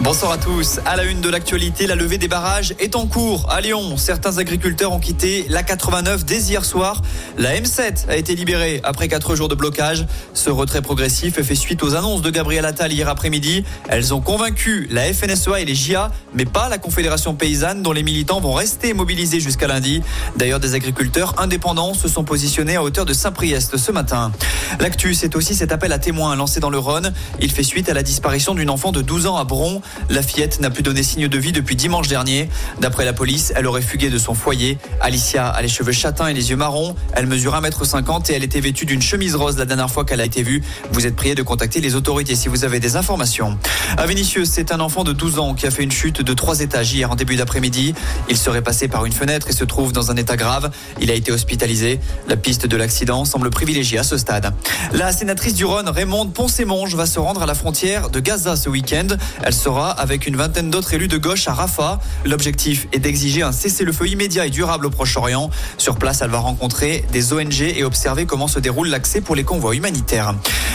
Bonsoir à tous. À la une de l'actualité, la levée des barrages est en cours. À Lyon, certains agriculteurs ont quitté la 89 dès hier soir. La M7 a été libérée après quatre jours de blocage. Ce retrait progressif fait suite aux annonces de Gabriel Attal hier après-midi. Elles ont convaincu la FNSEA et les JA, mais pas la Confédération paysanne dont les militants vont rester mobilisés jusqu'à lundi. D'ailleurs, des agriculteurs indépendants se sont positionnés à hauteur de Saint-Priest ce matin. L'actu, c'est aussi cet appel à témoins lancé dans le Rhône. Il fait suite à la disparition d'une enfant de 12 ans à Bron. La fillette n'a plus donné signe de vie depuis dimanche dernier. D'après la police, elle aurait fugué de son foyer. Alicia a les cheveux châtains et les yeux marrons. Elle mesure 1m50 et elle était vêtue d'une chemise rose la dernière fois qu'elle a été vue. Vous êtes prié de contacter les autorités si vous avez des informations. À Vénissieux, c'est un enfant de 12 ans qui a fait une chute de 3 étages hier en début d'après-midi. Il serait passé par une fenêtre et se trouve dans un état grave. Il a été hospitalisé. La piste de l'accident semble privilégiée à ce stade. La sénatrice du Rhône, Raymonde Poncemonge, va se rendre à la frontière de Gaza ce week-end. Elle sera avec une vingtaine d'autres élus de gauche à Rafah. L'objectif est d'exiger un cessez-le-feu immédiat et durable au Proche-Orient. Sur place, elle va rencontrer des ONG et observer comment se déroule l'accès pour les convois humanitaires.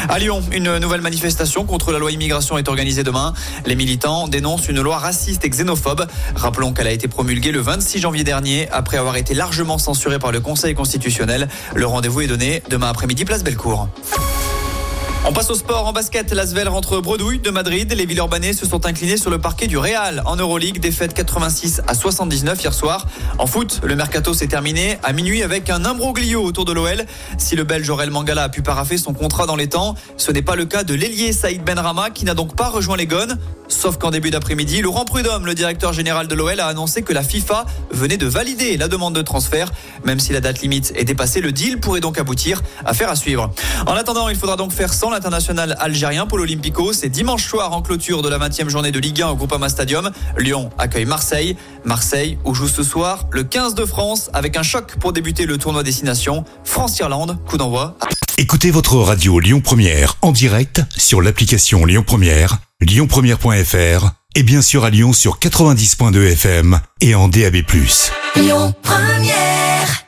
À Lyon, une nouvelle manifestation contre la loi immigration est organisée demain. Les militants dénoncent une loi raciste et xénophobe. Rappelons qu'elle a été promulguée le 26 janvier dernier après avoir été largement censurée par le Conseil constitutionnel. Le rendez-vous est donné demain après-midi, place Bellecour. On passe au sport en basket. L'Asvel rentre bredouille de Madrid. Les Villeurbanais se sont inclinés sur le parquet du Real en Euroleague. Défaite 86 à 79 hier soir. En foot, le mercato s'est terminé à minuit avec un imbroglio autour de l'OL. Si le Belge Aurel Mangala a pu paraffer son contrat dans les temps, ce n'est pas le cas de l'ailier Saïd Benrama qui n'a donc pas rejoint les Gones. Sauf qu'en début d'après-midi, Laurent Prudhomme, le directeur général de l'OL, a annoncé que la FIFA venait de valider la demande de transfert. Même si la date limite est dépassée, le deal pourrait donc aboutir. à faire à suivre. En attendant, il faudra donc faire sans l'international algérien pour l'Olympico. C'est dimanche soir en clôture de la 20e journée de Ligue 1 au Groupama Stadium. Lyon accueille Marseille. Marseille où joue ce soir le 15 de France avec un choc pour débuter le tournoi destination. France-Irlande, coup d'envoi. Écoutez votre radio Lyon Première en direct sur l'application Lyon Première, lyonpremière.fr et bien sûr à Lyon sur 90.2 FM et en DAB+. Lyon Première